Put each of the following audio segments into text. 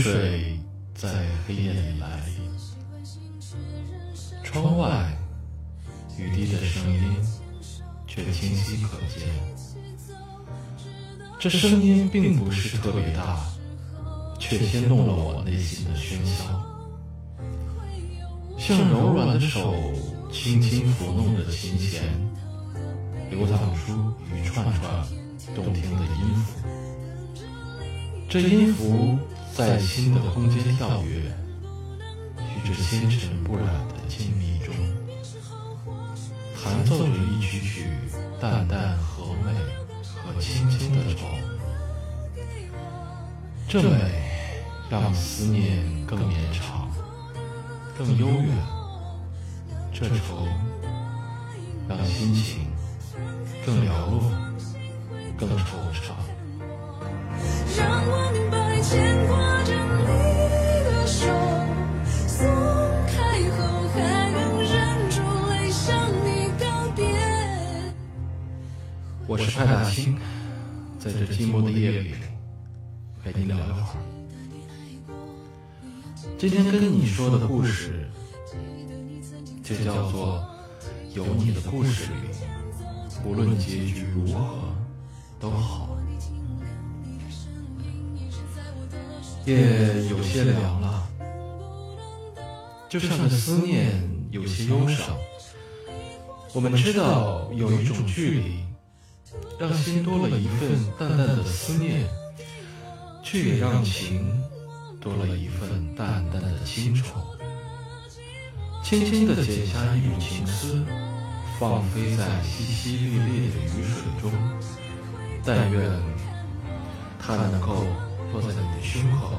雨水在黑夜里来临，窗外雨滴的声音却清晰可见。这声音并不是特别大，却牵动了我内心的喧嚣，像柔软的手轻轻抚弄着琴弦，流淌出一串串动听的音符。这音符在新的空间跳跃，与这纤尘不染的静谧中，弹奏着一曲曲淡淡和美和轻轻的愁。这美让思念更绵长，更悠远；这愁让心情更寥落，更惆在这寂寞的夜里陪你聊一会儿。今天跟你说的故事，就叫做《有你的故事里，无论结局如何都好》。夜有些凉了，就像这思念有些忧伤。我们知道有一种距离，让心多了一份淡淡的思念，却也让情多了一份淡淡的清愁。轻轻地解下一缕情丝，放飞在淅淅沥沥的雨水中。但愿它能够落在你的胸口，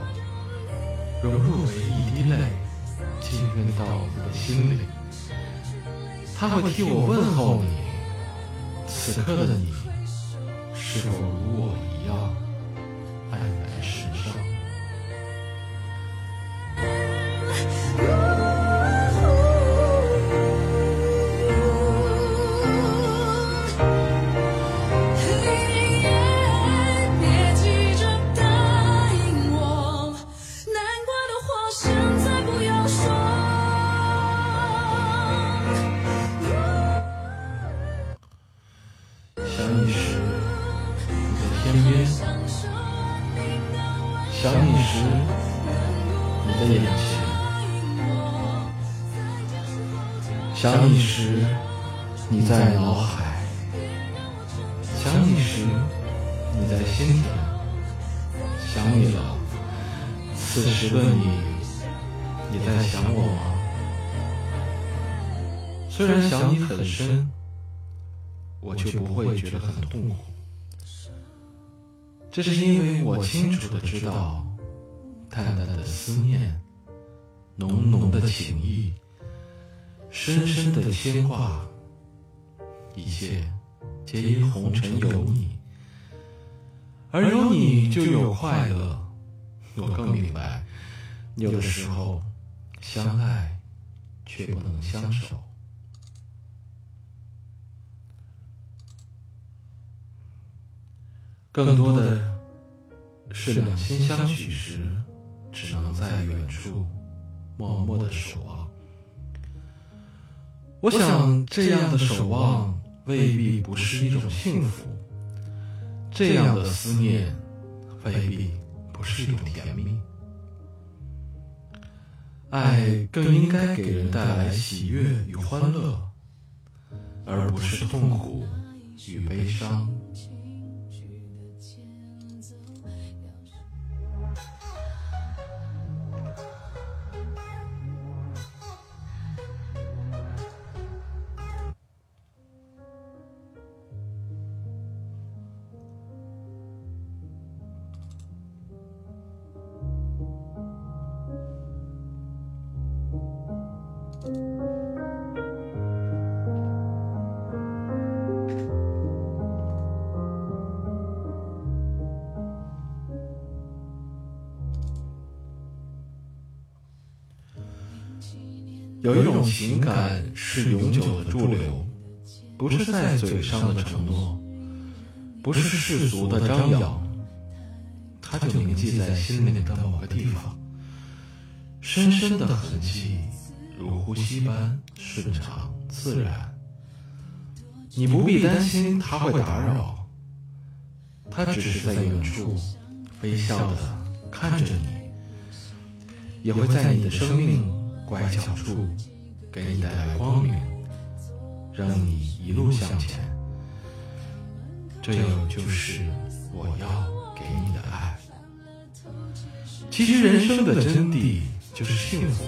融入为一滴泪，浸润到你的心里。它会替我问候你，此刻的你，是否如我一样爱你？痛苦，这是因为我清楚的知道，淡淡的思念，浓浓的情谊，深深的牵挂，一切皆因红尘有你，而有你就有快乐。我更明白，有的时候相爱却不能相守。更多的是两心相许时，只能在远处默默的守望。我想，这样的守望未必不是一种幸福，这样的思念未必不是一种甜蜜。爱更应该给人带来喜悦与欢乐，而不是痛苦与悲伤。是永久的驻留，不是在嘴上的承诺，不是世俗的张扬，它就铭记在心灵的某个地方，深深的痕迹，如呼吸般顺畅自然。你不必担心它会打扰，它只是在远处微笑的看着你，也会在你的生命拐角处给你带来光明，让你一路向前。这就是我要给你的爱。其实人生的真谛就是幸福，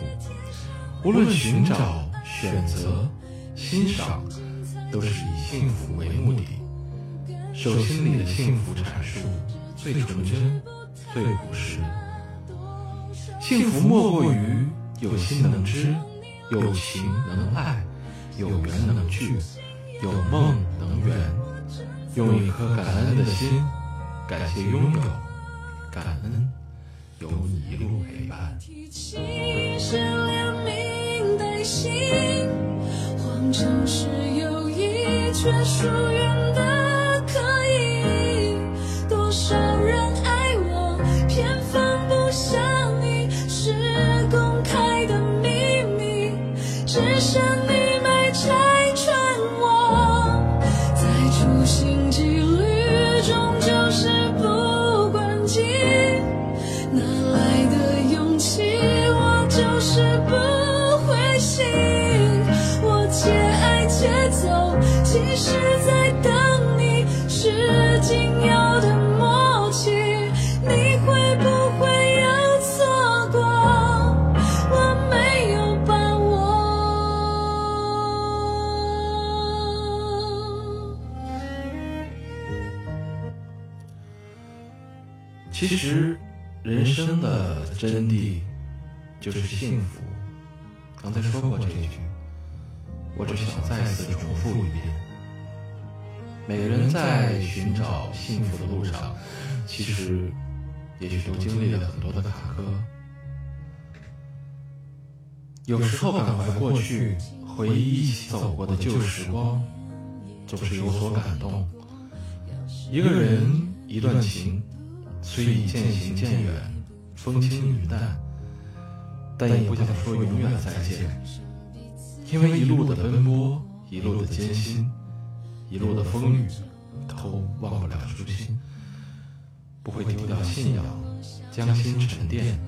无论寻找、选择、欣赏。都是以幸福为目的，手心里的幸福阐述最纯真、最朴实。幸福莫过于有心能知，有情能爱，有缘能聚，有梦能圆。用一颗感恩的心，感谢拥有，感恩有你一路陪伴。却疏远的其实，人生的真谛就是幸福。刚才说过这句，我只想再次重复一遍。每个人在寻找幸福的路上，其实也许都经历了很多的坎坷。有时候感怀过去，回忆一起走过的旧时光，总是有所感动。一个人，一段情，虽已渐行渐远，风轻云淡，但也不想说永远再见，因为一路的奔波，一路的艰辛。一路的风雨，都忘不了初心，不会丢掉信仰，将心沉淀，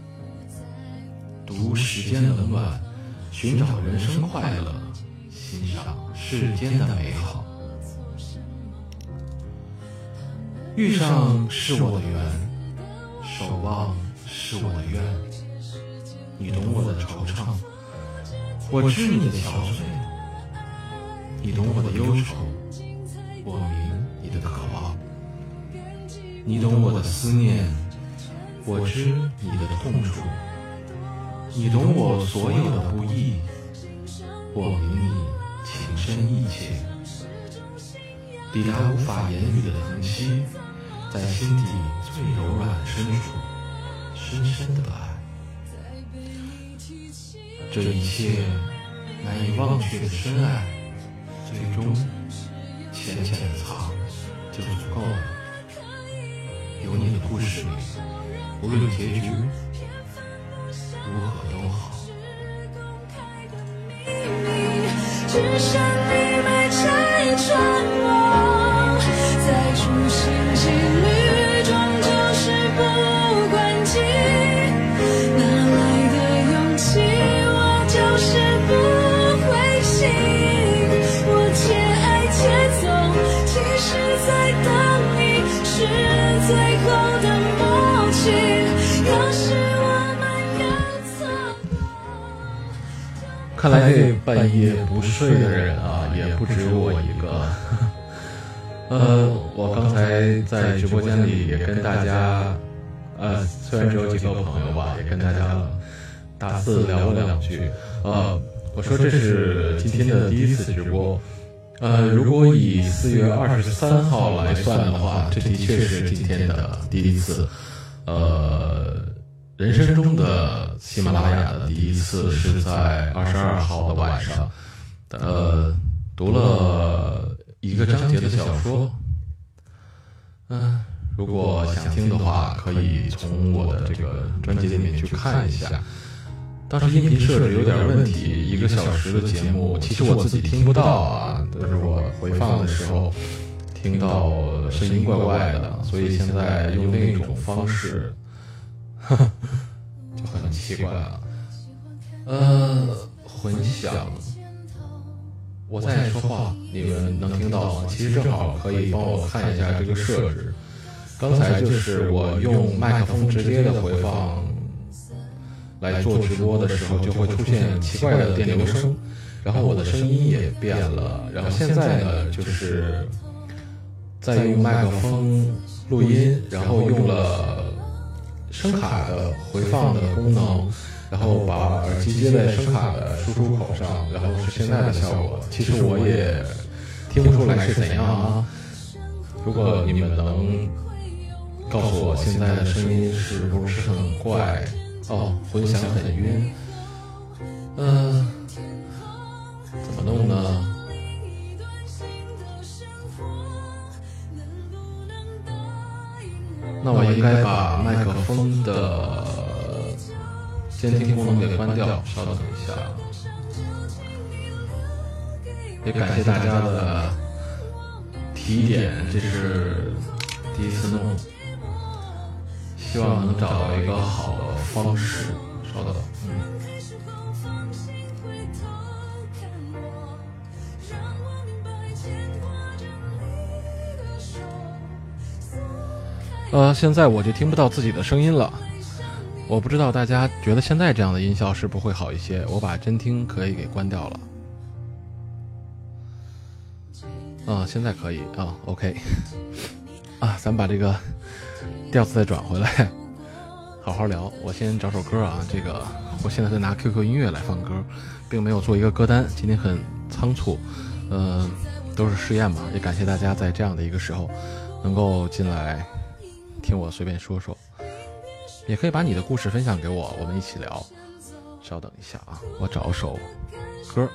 读时间的冷暖，寻找人生快乐，欣赏世间的美好。遇上是我的缘，守望是我的愿。你懂我的惆怅，我知你的憔悴，你懂我的忧愁。我明你的渴望，你懂我的思念，我知你的痛楚，你懂我所有的不易，我明你情深意切，抵达无法言语的疼惜，在心底最柔软深处，深深的爱，这一切难以忘却的深爱，最终。浅浅的藏就足够了。有你的故事里，无论结局如何都好。只剩你没拆穿我，看来这半夜不睡的人啊，也不止我一个。呃，我刚才在直播间里也跟大家，呃，虽然只有几个朋友吧，也跟大家大肆聊了两句。呃，我说这是今天的第一次直播。呃，如果以四月二十三号来算的话，这的确是今天的第一次。呃，人生中的喜马拉雅的第一次是在二十二号的晚上，呃，读了一个章节的小说。嗯，如果想听的话，可以从我的这个专辑里面去看一下。当时音频设置有点问题，一个小时的节目，其实我自己听不到啊，但是我回放的时候听到声音怪怪的，所以现在用另一种方式，就很奇怪啊。呃，混响，我在说话，你们能听到吗？其实正好可以帮我看一下这个设置。刚才就是我用麦克风直接的回放。来做直播的时候，就会出现奇怪的电流声，然后我的声音也变了。然后现在呢，就是在用麦克风录音，然后用了声卡的回放的功能，然后把耳机接在声卡的输出口上，然后是现在的效果。其实我也听不出来是怎样啊。如果你们能告诉我现在的声音是不是很怪？哦，混响很晕，嗯，怎么弄呢？那我应该把麦克风的监听功能给关掉，稍等一下。也感谢大家的提点，这是第一次弄。希望能找到一个好的方式。稍等，嗯。呃，现在我就听不到自己的声音了。我不知道大家觉得现在这样的音效是不会好一些。我把真听可以给关掉了。啊，现在可以啊，OK。啊，咱把这个。调子再转回来，好好聊。我先找首歌啊，这个我现在在拿 QQ 音乐来放歌，并没有做一个歌单。今天很仓促，呃，都是试验嘛。也感谢大家在这样的一个时候能够进来听我随便说说，也可以把你的故事分享给我，我们一起聊。稍等一下啊，我找首歌。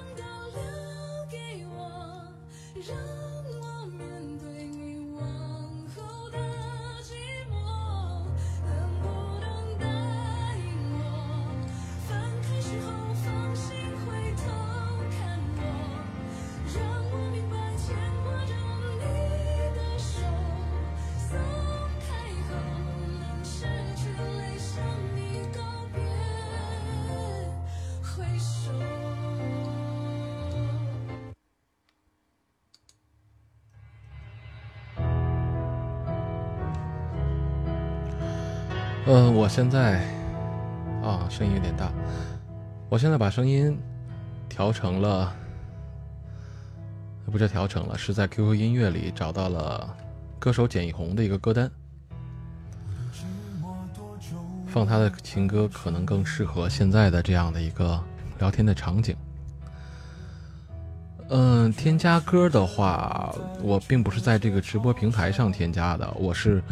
现在啊，声音有点大。我现在把声音调成了，不叫调成了，是在 QQ 音乐里找到了歌手简一红的一个歌单，放他的情歌可能更适合现在的这样的一个聊天的场景。嗯，添加歌的话，我并不是在这个直播平台上添加的，我是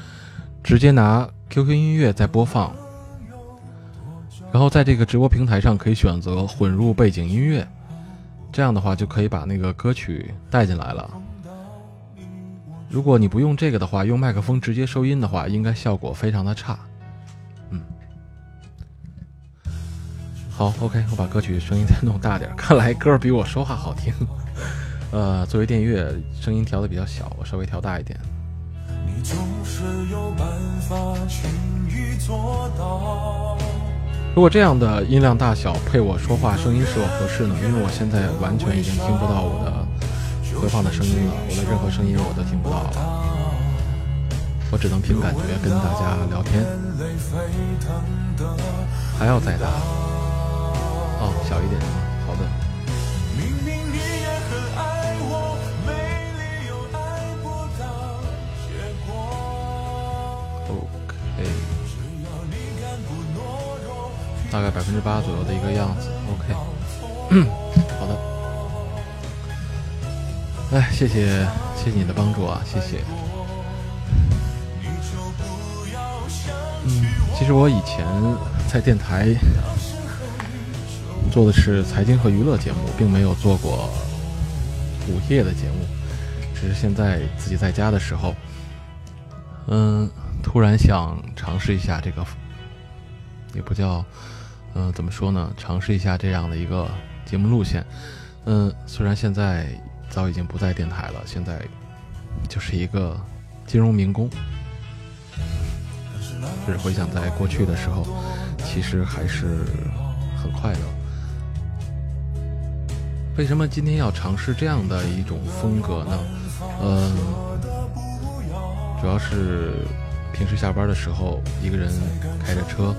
直接拿。QQ 音乐在播放，然后在这个直播平台上可以选择混入背景音乐，这样的话就可以把那个歌曲带进来了。如果你不用这个的话，用麦克风直接收音的话，应该效果非常的差。嗯，好，OK，我把歌曲声音再弄大点，看来歌比我说话好听。呃，作为电乐，声音调的比较小，我稍微调大一点。总是有办法轻易做到。如果这样的音量大小配我说话声音是否合适呢？因为我现在完全已经听不到我的回放的声音了，我的任何声音我都听不到了，我只能凭感觉跟大家聊天。还要再大？哦，小一点。好的。大概百分之八左右的一个样子，OK，好的，哎，谢谢，谢谢你的帮助啊，谢谢。嗯，其实我以前在电台做的是财经和娱乐节目，并没有做过午夜的节目。只是现在自己在家的时候，嗯，突然想尝试一下这个，也不叫，嗯，怎么说呢？尝试一下这样的一个节目路线。嗯，虽然现在早已经不在电台了，现在就是一个金融民工。是回想在过去的时候，其实还是很快乐。为什么今天要尝试这样的一种风格呢？嗯，主要是平时下班的时候，一个人开着车，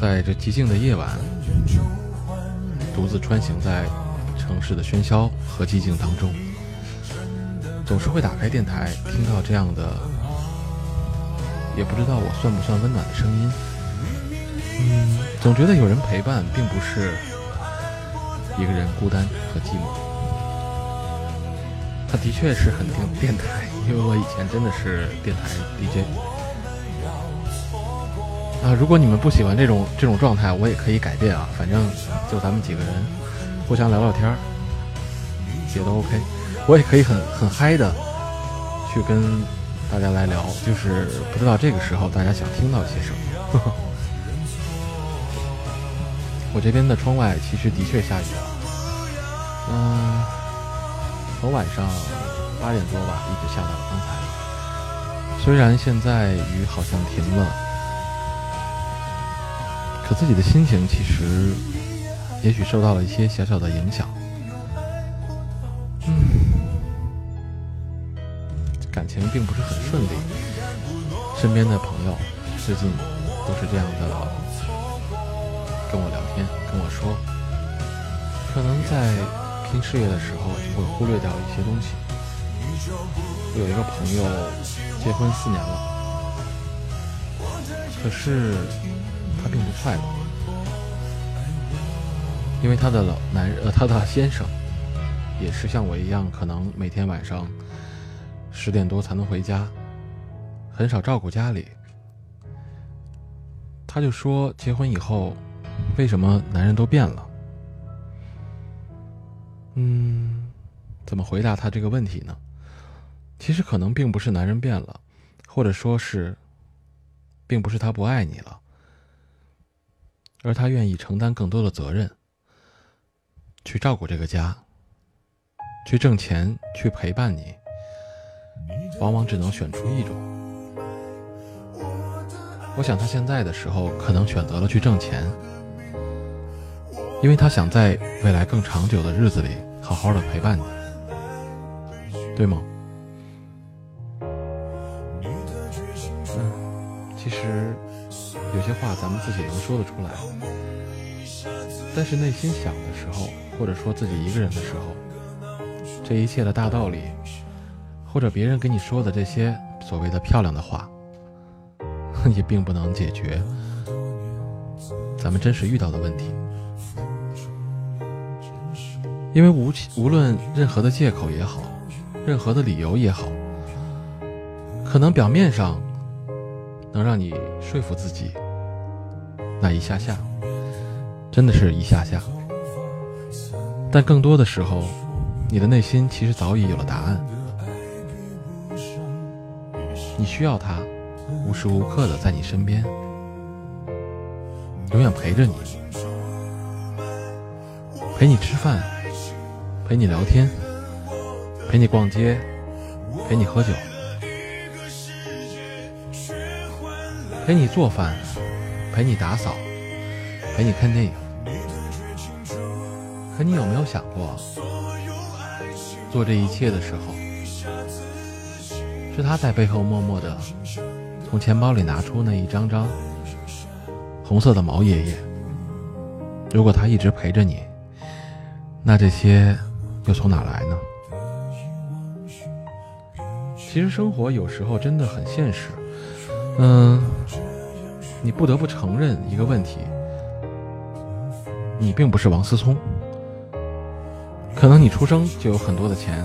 在这寂静的夜晚，独自穿行在城市的喧嚣和寂静当中，总是会打开电台，听到这样的。也不知道我算不算温暖的声音，嗯，总觉得有人陪伴，并不是一个人孤单和寂寞。他的确是很听电台，因为我以前真的是电台 DJ。啊，如果你们不喜欢这种这种状态，我也可以改变啊，反正就咱们几个人互相聊聊天儿，也都 OK。我也可以很很嗨的去跟。大家来聊，就是不知道这个时候大家想听到些什么。我这边的窗外其实的确下雨了，嗯，从晚上八点多吧，一直下到了刚才。虽然现在雨好像停了，可自己的心情其实也许受到了一些小小的影响。嗯，感情并不是很顺利，身边的朋友最近都是这样的跟我聊天，跟我说，可能在拼事业的时候会忽略掉一些东西。我有一个朋友结婚四年了，可是并不快乐，因为他的老男人呃他的先生也是像我一样，可能每天晚上。十点多才能回家，很少照顾家里。他就说，结婚以后，为什么男人都变了？嗯，怎么回答他这个问题呢？其实可能并不是男人变了，或者说是，并不是他不爱你了，而他愿意承担更多的责任，去照顾这个家，去挣钱，去陪伴你。往往只能选出一种。我想他现在的时候可能选择了去挣钱，因为他想在未来更长久的日子里好好的陪伴你，对吗？话咱们自己能说得出来，但是内心想的时候，或者说自己一个人的时候，这一切的大道理。或者别人跟你说的这些所谓的漂亮的话，也并不能解决咱们真实遇到的问题。因为无无论任何的借口也好，任何的理由也好，可能表面上能让你说服自己，那一下下，真的是一下下。但更多的时候，你的内心其实早已有了答案。你需要他，无时无刻的在你身边，永远陪着你，陪你吃饭，陪你聊天，陪你逛街，陪你喝酒，陪你做饭，陪你打扫，陪你看电影。可你有没有想过，做这一切的时候？是他在背后默默的从钱包里拿出那一张张红色的毛爷爷。如果他一直陪着你，那这些又从哪来呢？其实生活有时候真的很现实。嗯，你不得不承认一个问题：你并不是王思聪。可能你出生就有很多的钱。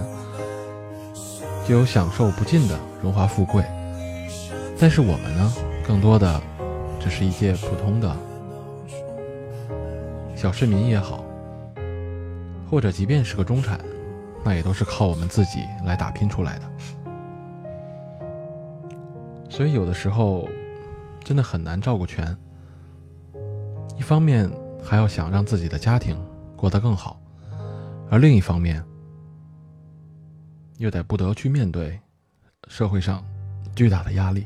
就有享受不尽的荣华富贵，但是我们呢，更多的只是一介普通的小市民也好，或者即便是个中产，那也都是靠我们自己来打拼出来的。所以有的时候真的很难照顾全，一方面还要想让自己的家庭过得更好，而另一方面又得不得去面对社会上巨大的压力。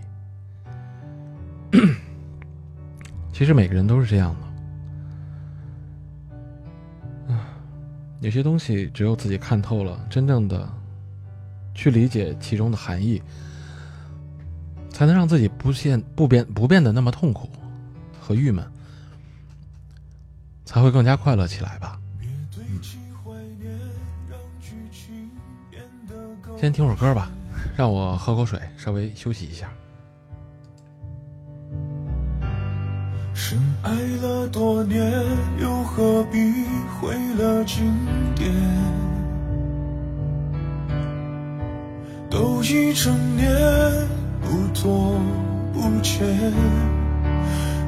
其实每个人都是这样的，有些东西只有自己看透了，真正的去理解其中的含义，才能让自己不现不变不变得那么痛苦和郁闷，才会更加快乐起来吧。先听会儿歌吧，让我喝口水，稍微休息一下。深爱了多年，又何必毁了经典？都已成年，不拖不欠，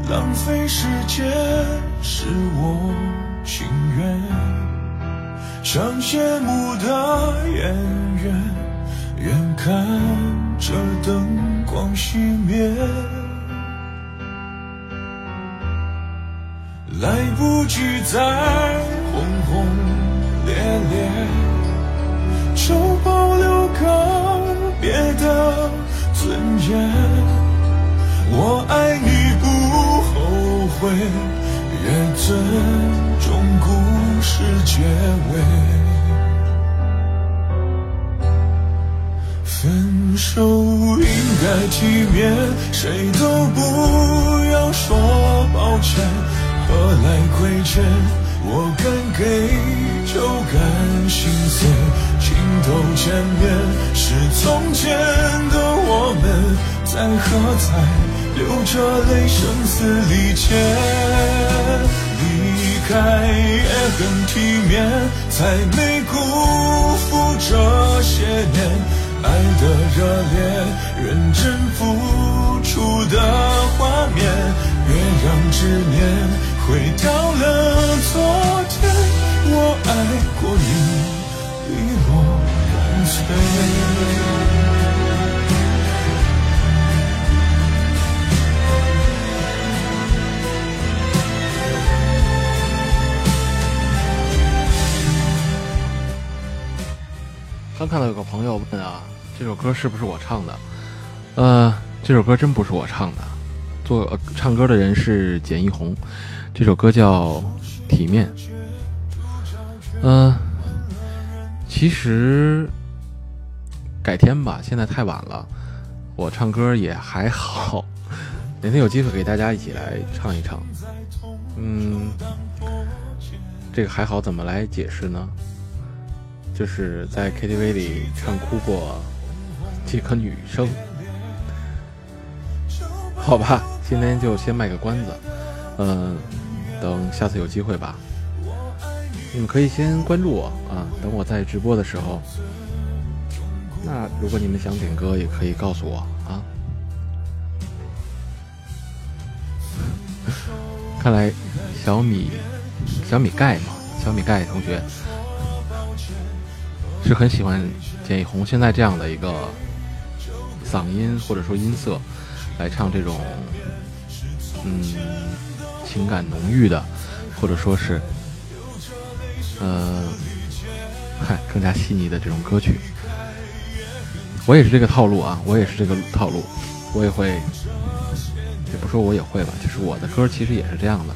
浪费时间是我情愿。像谢幕的演员，眼看着灯光熄灭。来不及再轰轰烈烈，就保留个别的尊严。我爱你不后悔，也尊重故事结尾。分手应该体面，谁都不要说抱歉。何来亏欠？我敢给就敢心碎，镜头前面是从前的我们，在喝彩，流着泪，声嘶力竭。离开也很体面，才没辜负这些年爱的热烈，认真付出的画面，别让执念。回到了昨天，我爱过你，刚看到有个朋友问啊，这首歌是不是我唱的？呃，这首歌真不是我唱的，做唱歌的人是简一红。这首歌叫《体面》。嗯，其实改天吧，现在太晚了。我唱歌也还好，哪天有机会给大家一起来唱一唱。嗯，这个还好怎么来解释呢？就是在 KTV 里唱哭过几个女生。好吧，今天就先卖个关子。嗯。等下次有机会吧，你们可以先关注我啊。等我在直播的时候，那如果你们想点歌，也可以告诉我啊。看来小米小米盖嘛，小米盖同学是很喜欢简艺红现在这样的一个嗓音或者说音色来唱这种嗯。情感浓郁的，或者说是，呃，嗨，更加细腻的这种歌曲，我也是这个套路啊，我也是这个套路，我也会，也不说我也会吧，就是我的歌其实也是这样的，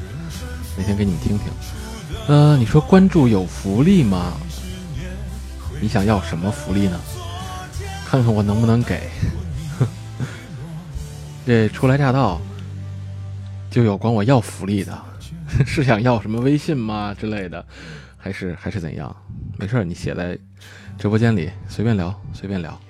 哪天给你们听听。呃，你说关注有福利吗？你想要什么福利呢？看看我能不能给。这初来乍到。就有管我要福利的，是想要什么微信吗之类的，还是还是怎样？没事儿，你写在直播间里，随便聊，随便聊。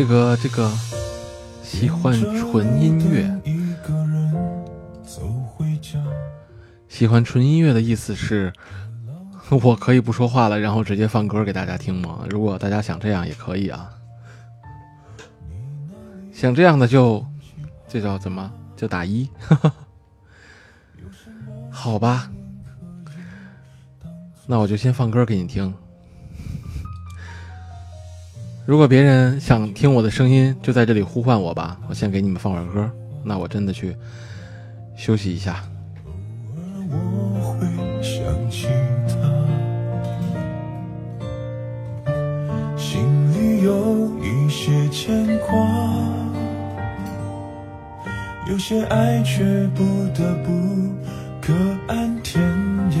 这个这个喜欢纯音乐，喜欢纯音乐的意思是，我可以不说话了，然后直接放歌给大家听吗？如果大家想这样也可以啊。想这样的就，这叫怎么？就打一，好吧。那我就先放歌给你听。如果别人想听我的声音，就在这里呼唤我吧。我先给你们放会儿歌。那我真的去休息一下。我会想起他，心里有一些牵挂，有些爱却不得不各安天涯。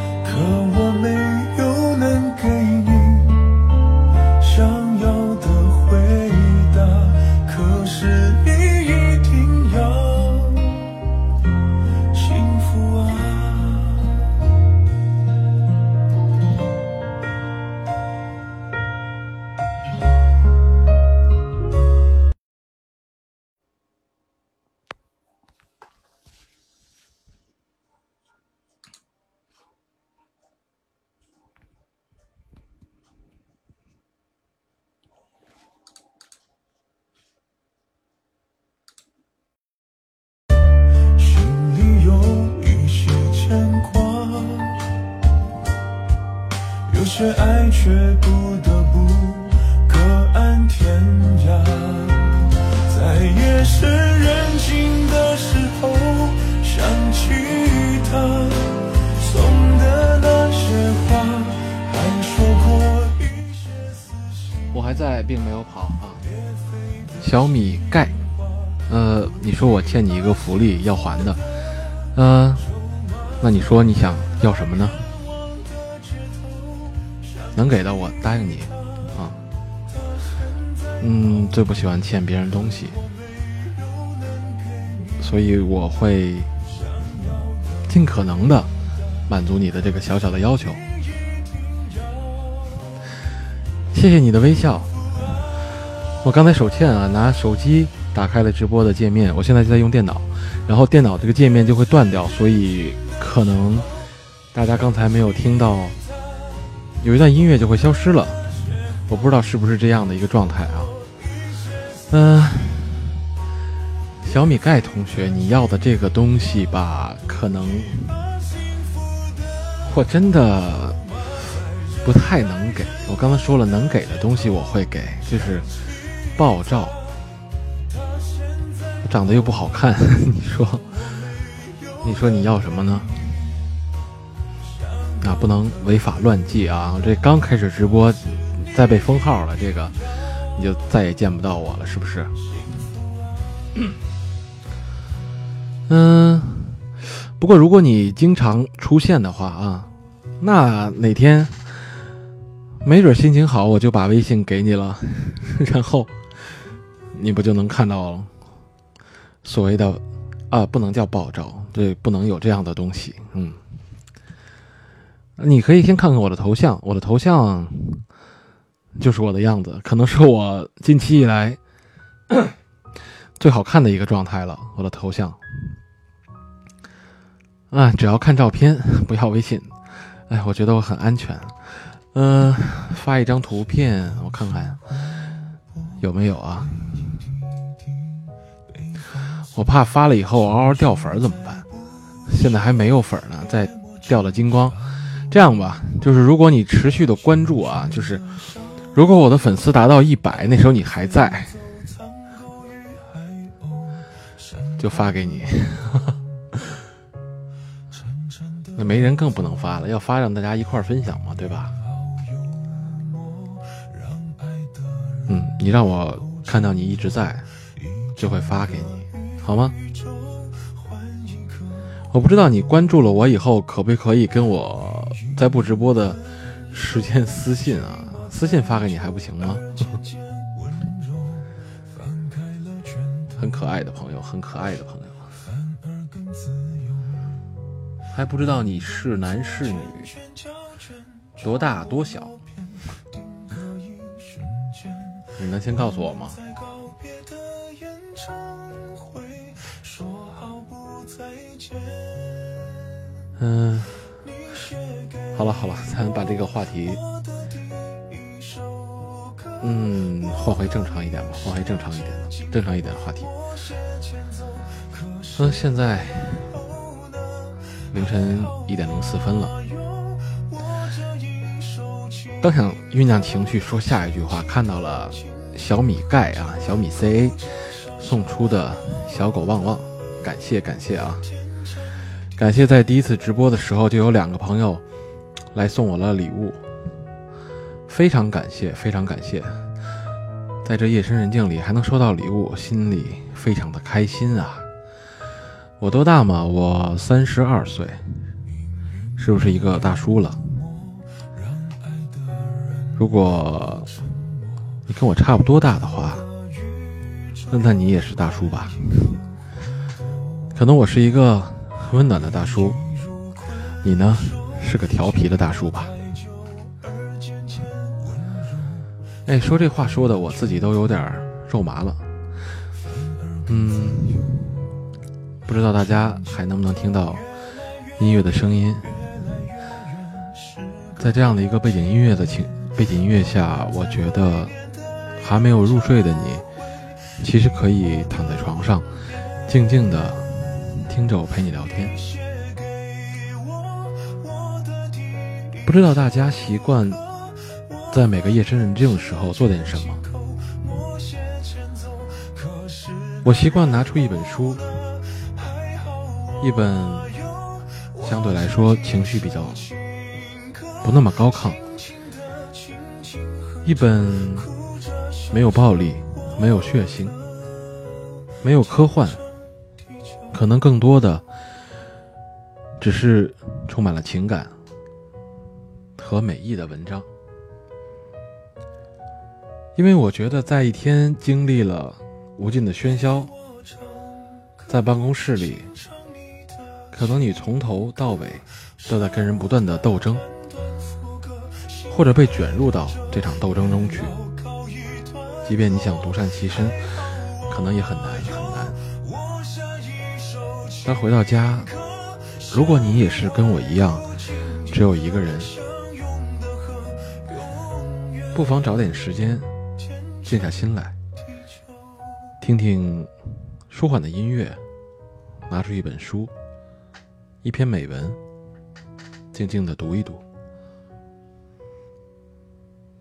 和我说我欠你一个福利要还的，呃，那你说你想要什么呢？能给的我答应你啊。嗯，最不喜欢欠别人东西，所以我会尽可能的满足你的这个小小的要求。谢谢你的微笑。我刚才手欠啊，拿手机打开了直播的界面，我现在就在用电脑，然后电脑这个界面就会断掉，所以可能大家刚才没有听到，有一段音乐就会消失了，我不知道是不是这样的一个状态啊。嗯、小米盖同学，你要的这个东西吧，可能我真的不太能给。我刚才说了，能给的东西我会给，就是爆照。长得又不好看，你说，你说你要什么呢？啊，不能违法乱纪啊！这刚开始直播，再被封号了，这个你就再也见不到我了，是不是？嗯，不过如果你经常出现的话啊，那哪天没准心情好，我就把微信给你了，然后你不就能看到了所谓的啊，不能叫爆照，对，不能有这样的东西，嗯。你可以先看看我的头像，我的头像就是我的样子，可能是我近期以来最好看的一个状态了。我的头像，啊，只要看照片，不要微信。哎，我觉得我很安全。嗯、发一张图片，我看看有没有啊？我怕发了以后嗷嗷掉粉怎么办？现在还没有粉呢，再掉了金光。这样吧，就是如果你持续的关注啊，就是如果我的粉丝达到一百，那时候你还在，就发给你。那没人更不能发了，要发让大家一块分享嘛，对吧？嗯你让我看到你一直在，就会发给你，好吗？我不知道你关注了我以后，可不可以跟我在不直播的时间私信啊？私信发给你还不行吗？很可爱的朋友，很可爱的朋友，还不知道你是男是女，多大多小？你能先告诉我吗？嗯，好了好了，咱把这个话题，嗯，换回正常一点吧，换回正常一点的，正常一点的话题。嗯，现在凌晨一点零四分了，刚想酝酿情绪说下一句话，看到了小米盖啊，小米 CA 送出的小狗旺旺，感谢感谢啊！感谢在第一次直播的时候就有两个朋友来送我了礼物，非常感谢，非常感谢，在这夜深人静里还能收到礼物，心里非常的开心啊！我多大嘛？我三十二岁，是不是一个大叔了？如果你跟我差不多大的话，那你也是大叔吧？可能我是一个。温暖的大叔，你呢？是个调皮的大叔吧？哎，说这话说的我自己都有点肉麻了。嗯，不知道大家还能不能听到音乐的声音？在这样的一个背景音乐的情背景音乐下，我觉得还没有入睡的你，其实可以躺在床上，静静的。听着我陪你聊天，不知道大家习惯在每个夜深人静的时候做点什么？我习惯拿出一本书，一本相对来说情绪比较不那么高亢，一本没有暴力、没有血腥、没有科幻。可能更多的只是充满了情感和美意的文章，因为我觉得在一天经历了无尽的喧嚣，在办公室里，可能你从头到尾都在跟人不断的斗争，或者被卷入到这场斗争中去，即便你想独善其身，可能也很难很难。当回到家，如果你也是跟我一样，只有一个人，不妨找点时间，静下心来，听听舒缓的音乐，拿出一本书，一篇美文，静静的读一读。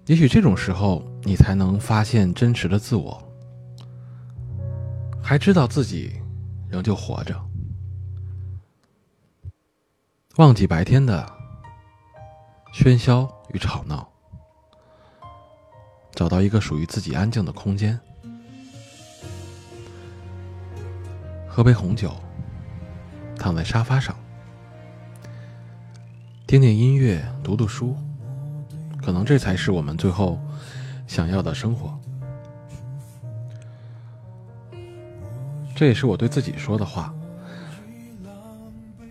也许这种时候，你才能发现真实的自我，还知道自己仍旧活着。忘记白天的喧嚣与吵闹，找到一个属于自己安静的空间，喝杯红酒，躺在沙发上，听听音乐，读读书，可能这才是我们最后想要的生活。这也是我对自己说的话。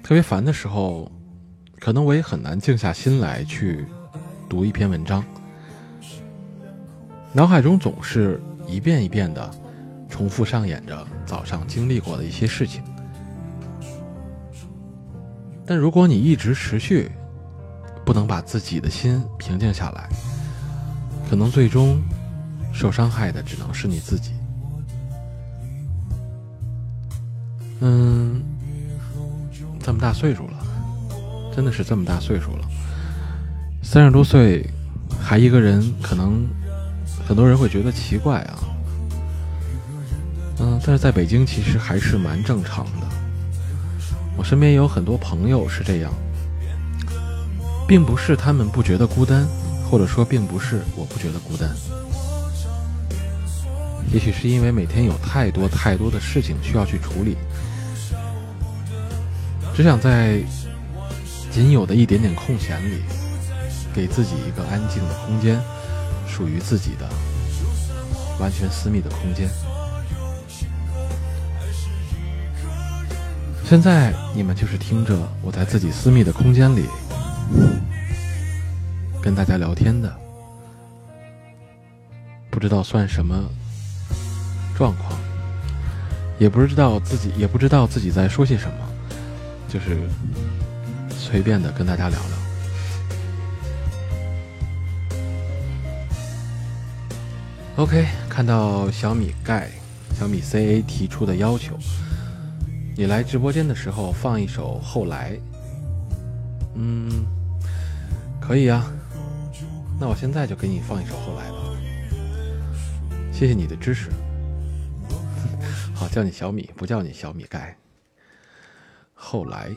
特别烦的时候，可能我也很难静下心来去读一篇文章，脑海中总是一遍一遍的重复上演着早上经历过的一些事情。但如果你一直持续不能把自己的心平静下来，可能最终受伤害的只能是你自己。嗯。这么大岁数了，真的是这么大岁数了，三十多岁还一个人，可能很多人会觉得奇怪啊。嗯，但是在北京其实还是蛮正常的。我身边也有很多朋友是这样，并不是他们不觉得孤单，或者说并不是我不觉得孤单，也许是因为每天有太多太多的事情需要去处理，只想在仅有的一点点空闲里，给自己一个安静的空间，属于自己的完全私密的空间。现在你们就是听着我在自己私密的空间里跟大家聊天的，不知道算什么状况，也不知道自己也不知道自己在说些什么，就是随便的跟大家聊聊。OK，看到小米盖、小米 CA 提出的要求。你来直播间的时候放一首《后来》，嗯，可以啊。那我现在就给你放一首《后来》吧。谢谢你的支持。好，叫你小米，不叫你小米盖。后来，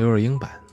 刘若英版。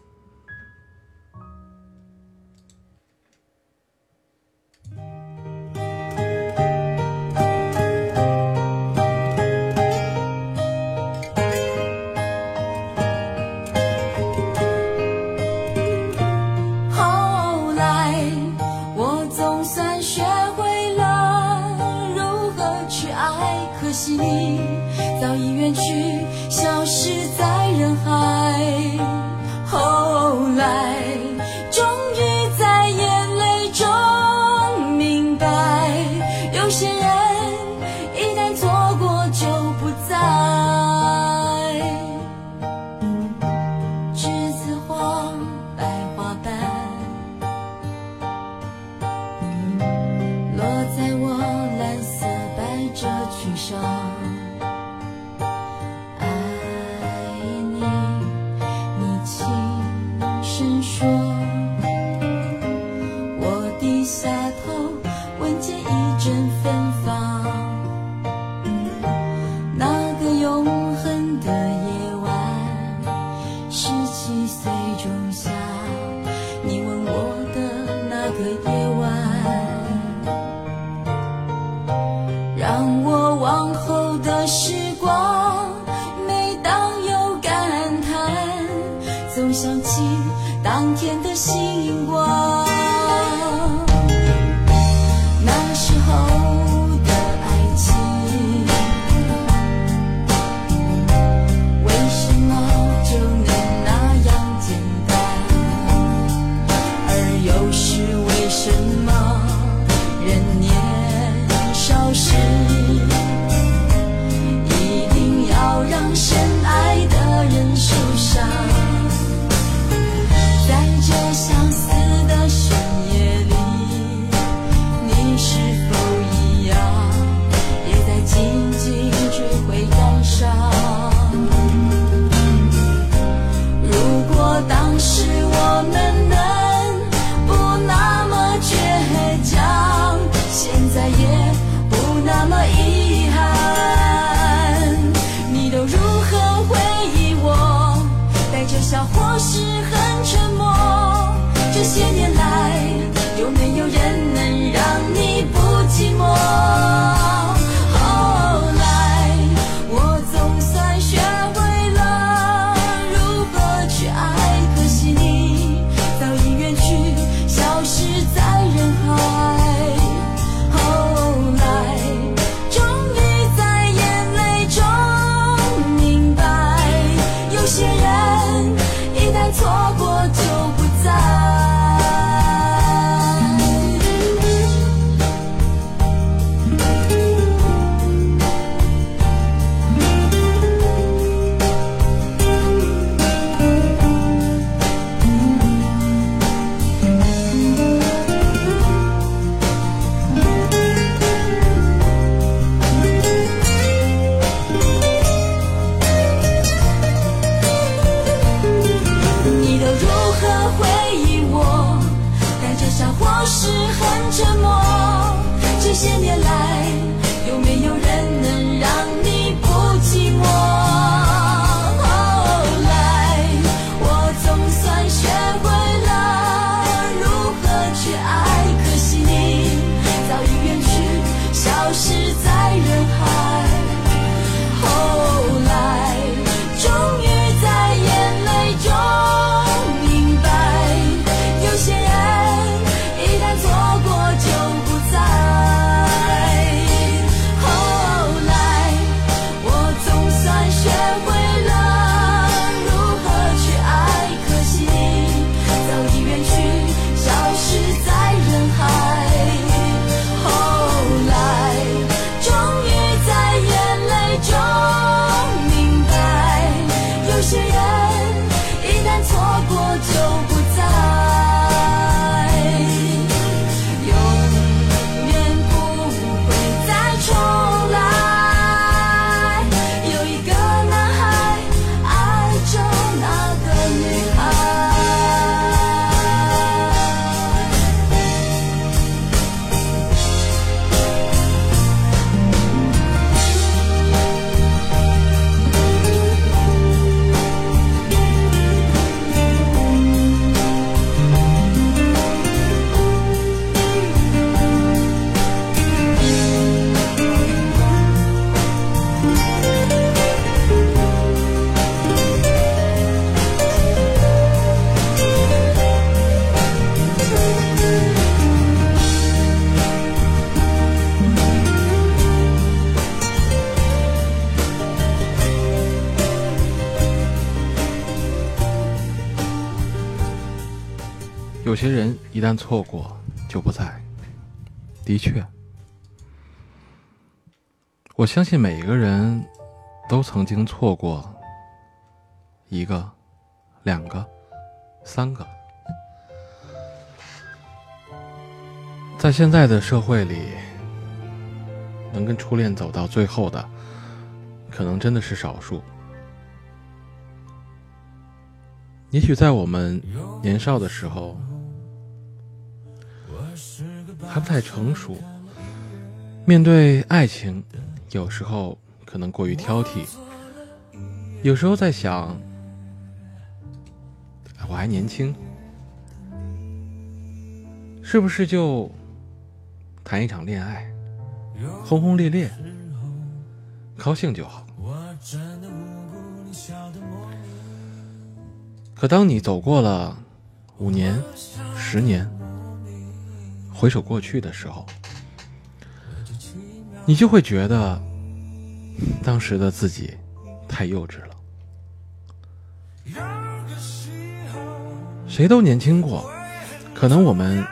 有些人一旦错过就不在。的确，我相信每一个人都曾经错过一个、两个、三个。在现在的社会里，能跟初恋走到最后的，可能真的是少数。也许在我们年少的时候，还不太成熟，面对爱情，有时候可能过于挑剔，有时候在想，我还年轻，是不是就谈一场恋爱，轰轰烈烈，高兴就好。可当你走过了五年、十年，回首过去的时候，你就会觉得当时的自己太幼稚了。谁都年轻过，可能我们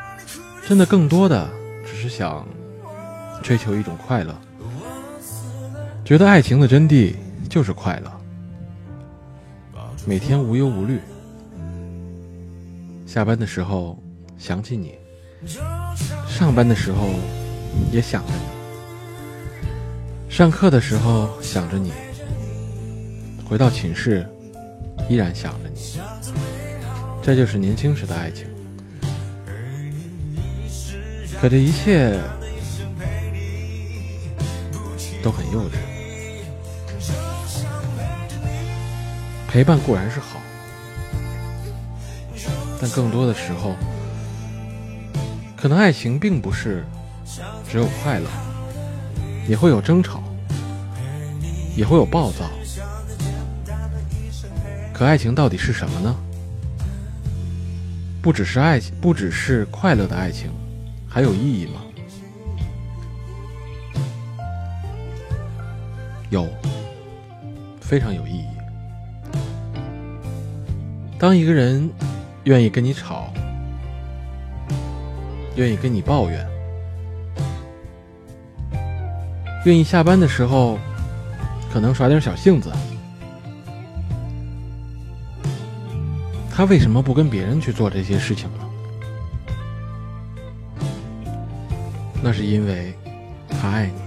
真的更多的只是想追求一种快乐，觉得爱情的真谛就是快乐，每天无忧无虑。下班的时候想起你，上班的时候也想着你，上课的时候想着你，回到寝室依然想着你。这就是年轻时的爱情。可这一切都很幼稚。陪伴固然是好。但更多的时候，可能爱情并不是只有快乐，也会有争吵，也会有暴躁。可爱情到底是什么呢？不只是爱情，不只是快乐的爱情，还有意义吗？有，非常有意义。当一个人。愿意跟你吵，愿意跟你抱怨，愿意下班的时候可能耍点小性子。他为什么不跟别人去做这些事情呢？那是因为他爱你。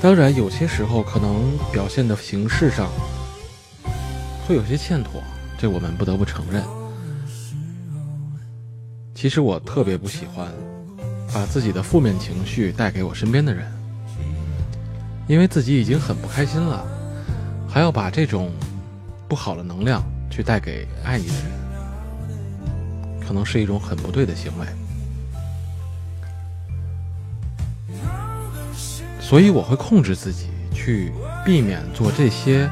当然，有些时候可能表现的形式上会有些欠妥。这我们不得不承认。其实我特别不喜欢把自己的负面情绪带给我身边的人，因为自己已经很不开心了，还要把这种不好的能量去带给爱你的人，可能是一种很不对的行为。所以我会控制自己，去避免做这些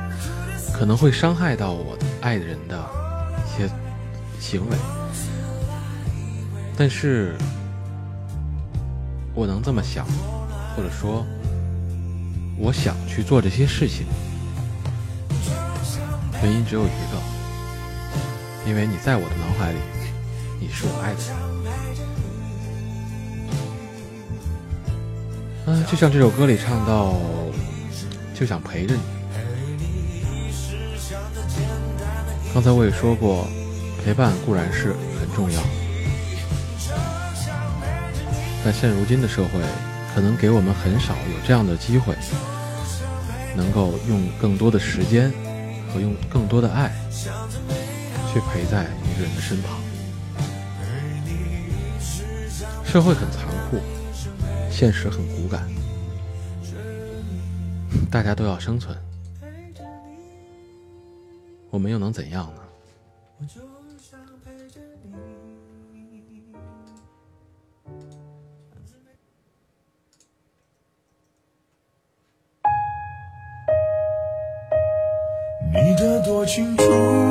可能会伤害到我爱的。人的一些行为，但是我能这么想，或者说我想去做这些事情，原因只有一个，因为你在我的脑海里，你是我爱的人。啊，就像这首歌里唱到，就想陪着你。刚才我也说过，陪伴固然是很重要，但现如今的社会，可能给我们很少有这样的机会，能够用更多的时间和用更多的爱，去陪在一个人的身旁。社会很残酷，现实很骨感，大家都要生存。我们又能怎样呢？我就多清楚。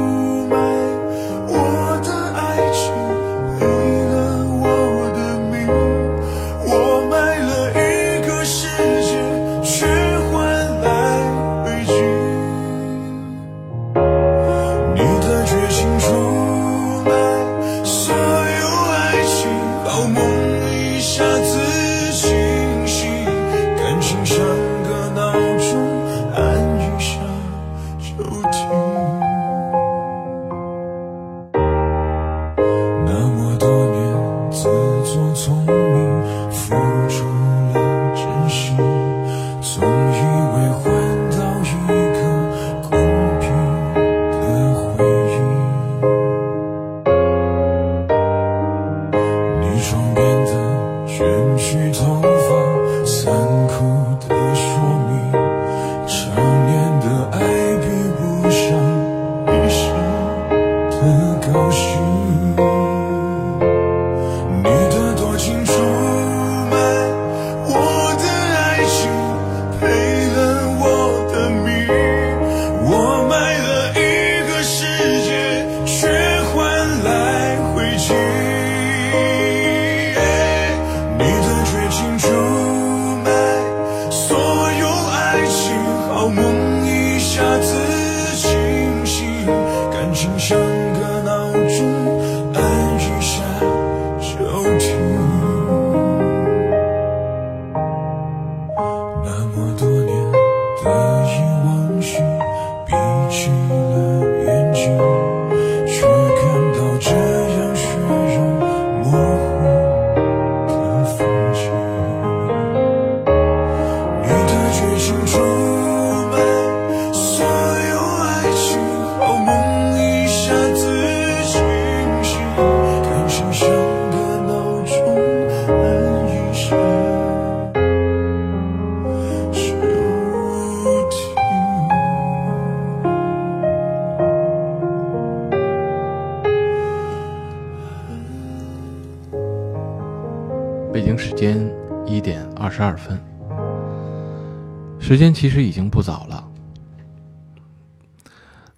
时间其实已经不早了。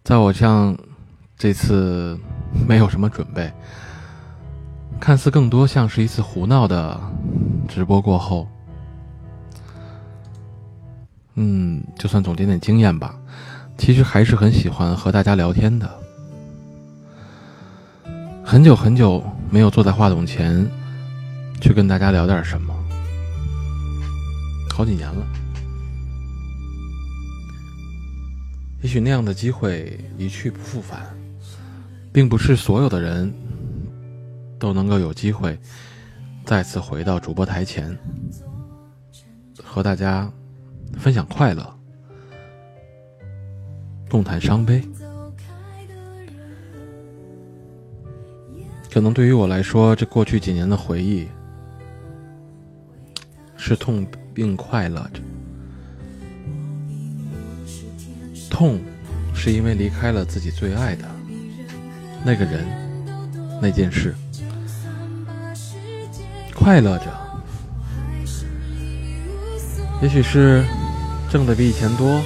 在我像这次没有什么准备，看似更多像是一次胡闹的直播过后，嗯，就算总结点经验吧，其实还是很喜欢和大家聊天的。很久很久没有坐在话筒前去跟大家聊点什么，好几年了。也许那样的机会一去不复返，并不是所有的人都能够有机会再次回到主播台前，和大家分享快乐，共谈伤悲。可能对于我来说，这过去几年的回忆是痛并快乐着。痛，是因为离开了自己最爱的那个人、那件事；快乐着，也许是挣的比以前多，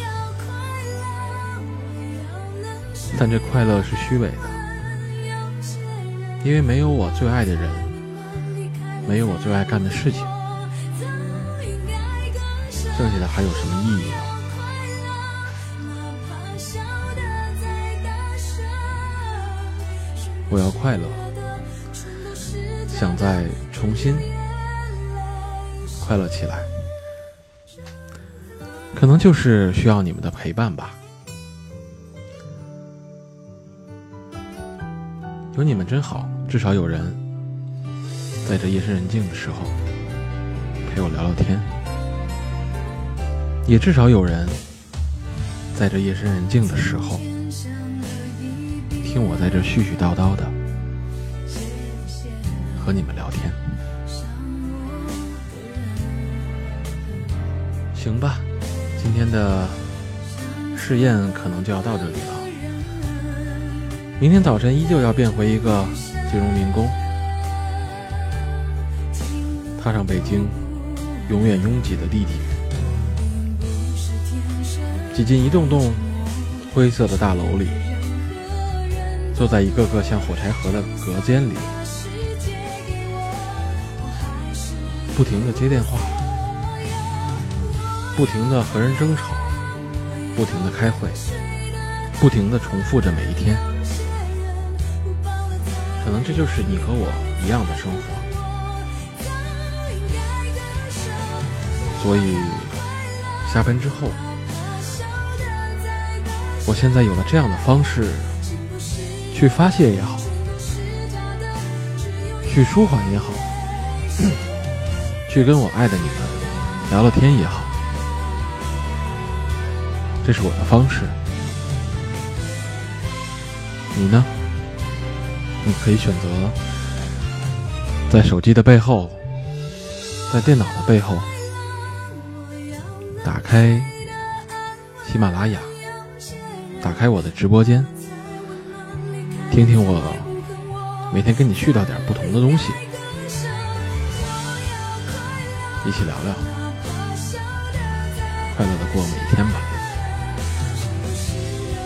但这快乐是虚伪的。因为没有我最爱的人，没有我最爱干的事情，剩下的还有什么意义呢？我要快乐，想再重新快乐起来，可能就是需要你们的陪伴吧。有你们真好，至少有人在这夜深人静的时候陪我聊聊天，也至少有人在这夜深人静的时候听我在这絮絮叨叨的和你们聊天。行吧，今天的试验可能就要到这里了。明天早晨依旧要变回一个金融民工，踏上北京永远拥挤的地铁，挤进一栋栋灰色的大楼里，坐在一个个像火柴盒的隔间里，不停的接电话，不停的和人争吵，不停的开会，不停的重复着每一天。可能这就是你和我一样的生活，所以下班之后，我现在有了这样的方式去发泄也好，去舒缓也好，去跟我爱的你们聊聊天也好，这是我的方式，你呢？你可以选择在手机的背后，在电脑的背后，打开喜马拉雅，打开我的直播间，听听我每天跟你絮叨点不同的东西，一起聊聊，快乐的过每一天吧。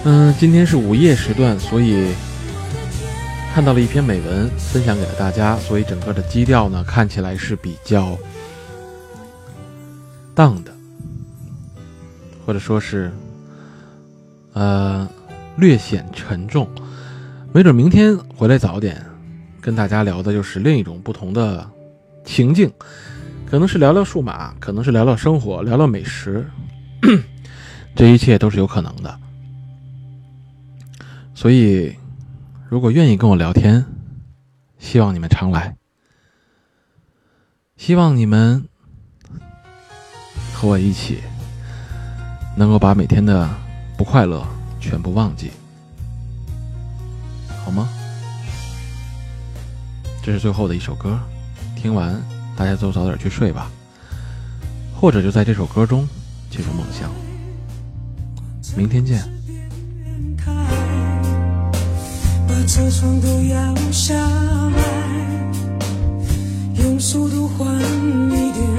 嗯，今天是午夜时段，所以。看到了一篇美文，分享给了大家，所以整个的基调呢看起来是比较荡的，或者说是呃略显沉重。没准明天回来早点，跟大家聊的就是另一种不同的情境，可能是聊聊数码，可能是聊聊生活，聊聊美食，这一切都是有可能的。所以。如果愿意跟我聊天，希望你们常来。希望你们和我一起，能够把每天的不快乐全部忘记，好吗？这是最后的一首歌，听完大家都早点去睡吧，或者就在这首歌中进入梦乡。明天见。车窗都摇下来，用速度换一点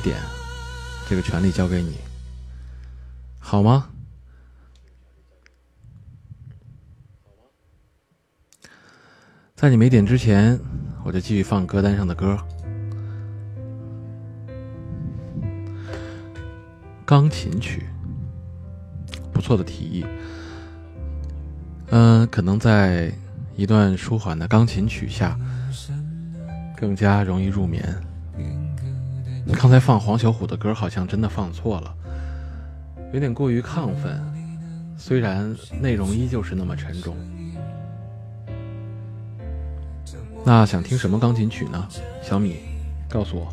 点，这个权利交给你，好吗？在你没点之前，我就继续放歌单上的歌。钢琴曲，不错的提议。嗯，可能在一段舒缓的钢琴曲下，更加容易入眠。刚才放黄小琥的歌，好像真的放错了，有点过于亢奋，虽然内容依旧是那么沉重。那想听什么钢琴曲呢？小米，告诉我。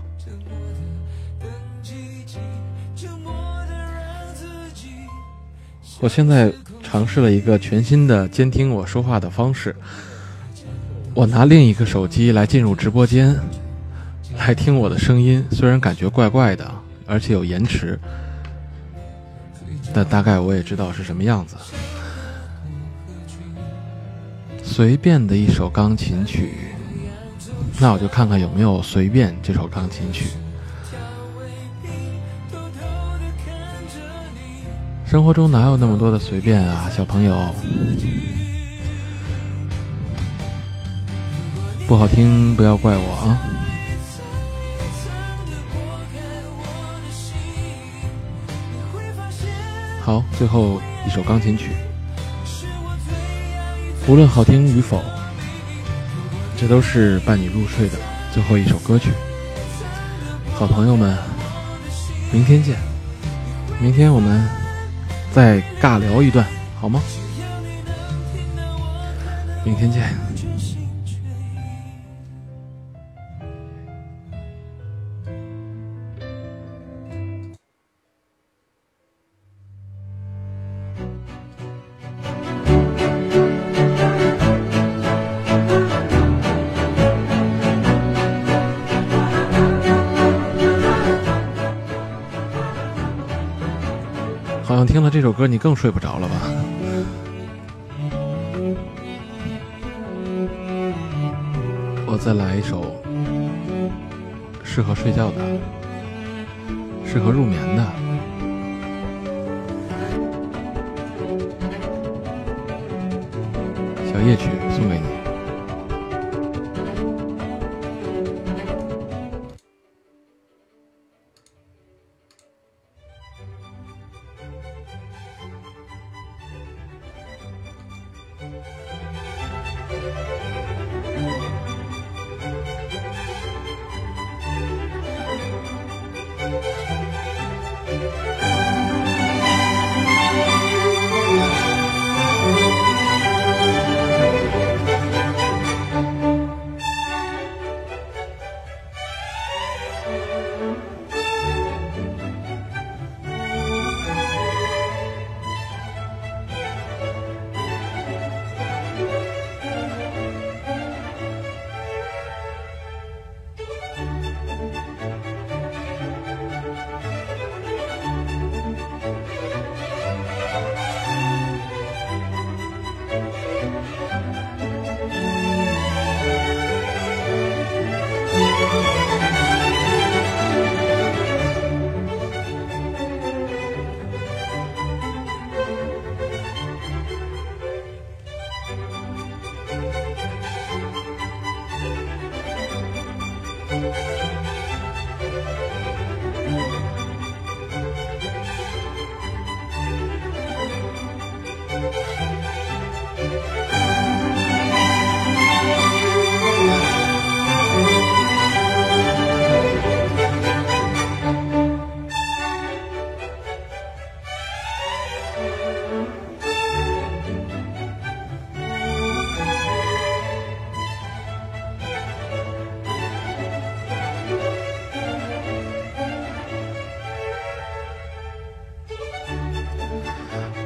我现在尝试了一个全新的监听我说话的方式。我拿另一个手机来进入直播间，来听我的声音。虽然感觉怪怪的，而且有延迟，但大概我也知道是什么样子。随便的一首钢琴曲。那我就看看有没有随便这首钢琴曲。生活中哪有那么多的随便啊，小朋友？不好听不要怪我啊。好，最后一首钢琴曲，无论好听与否。这都是伴你入睡的最后一首歌曲，好朋友们，明天见！明天我们再尬聊一段，好吗？明天见。听了这首歌，你更睡不着了吧？我再来一首适合睡觉的、适合入眠的小夜曲，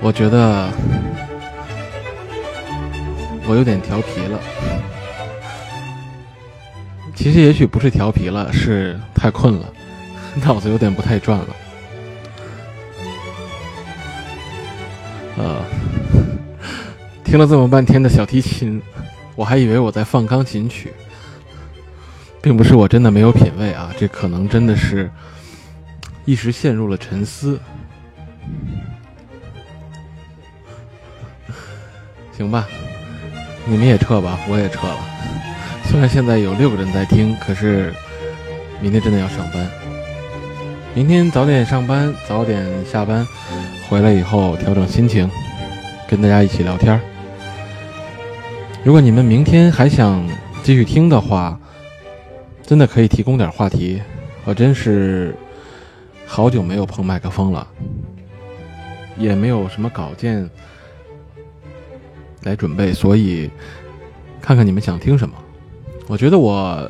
我觉得我有点调皮了。其实也许不是调皮了，是太困了，脑子有点不太转了。呃，听了这么半天的小提琴，我还以为我在放钢琴曲，并不是我真的没有品味啊，这可能真的是一时陷入了沉思，行吧，你们也撤吧，我也撤了。虽然现在有六个人在听，可是明天真的要上班。明天早点上班，早点下班，回来以后调整心情，跟大家一起聊天。如果你们明天还想继续听的话，真的可以提供点话题。我真是好久没有碰麦克风了，也没有什么稿件来准备，所以看看你们想听什么。我觉得我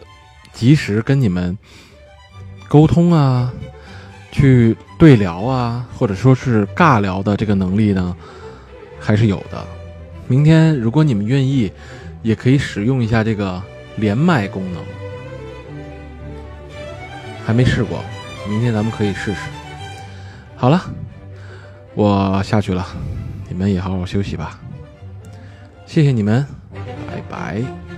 及时跟你们沟通啊，去对聊啊，或者说是尬聊的这个能力呢，还是有的。明天如果你们愿意，也可以使用一下这个连麦功能。还没试过，明天咱们可以试试。好了，我下去了，你们也好好休息吧。谢谢你们，拜拜。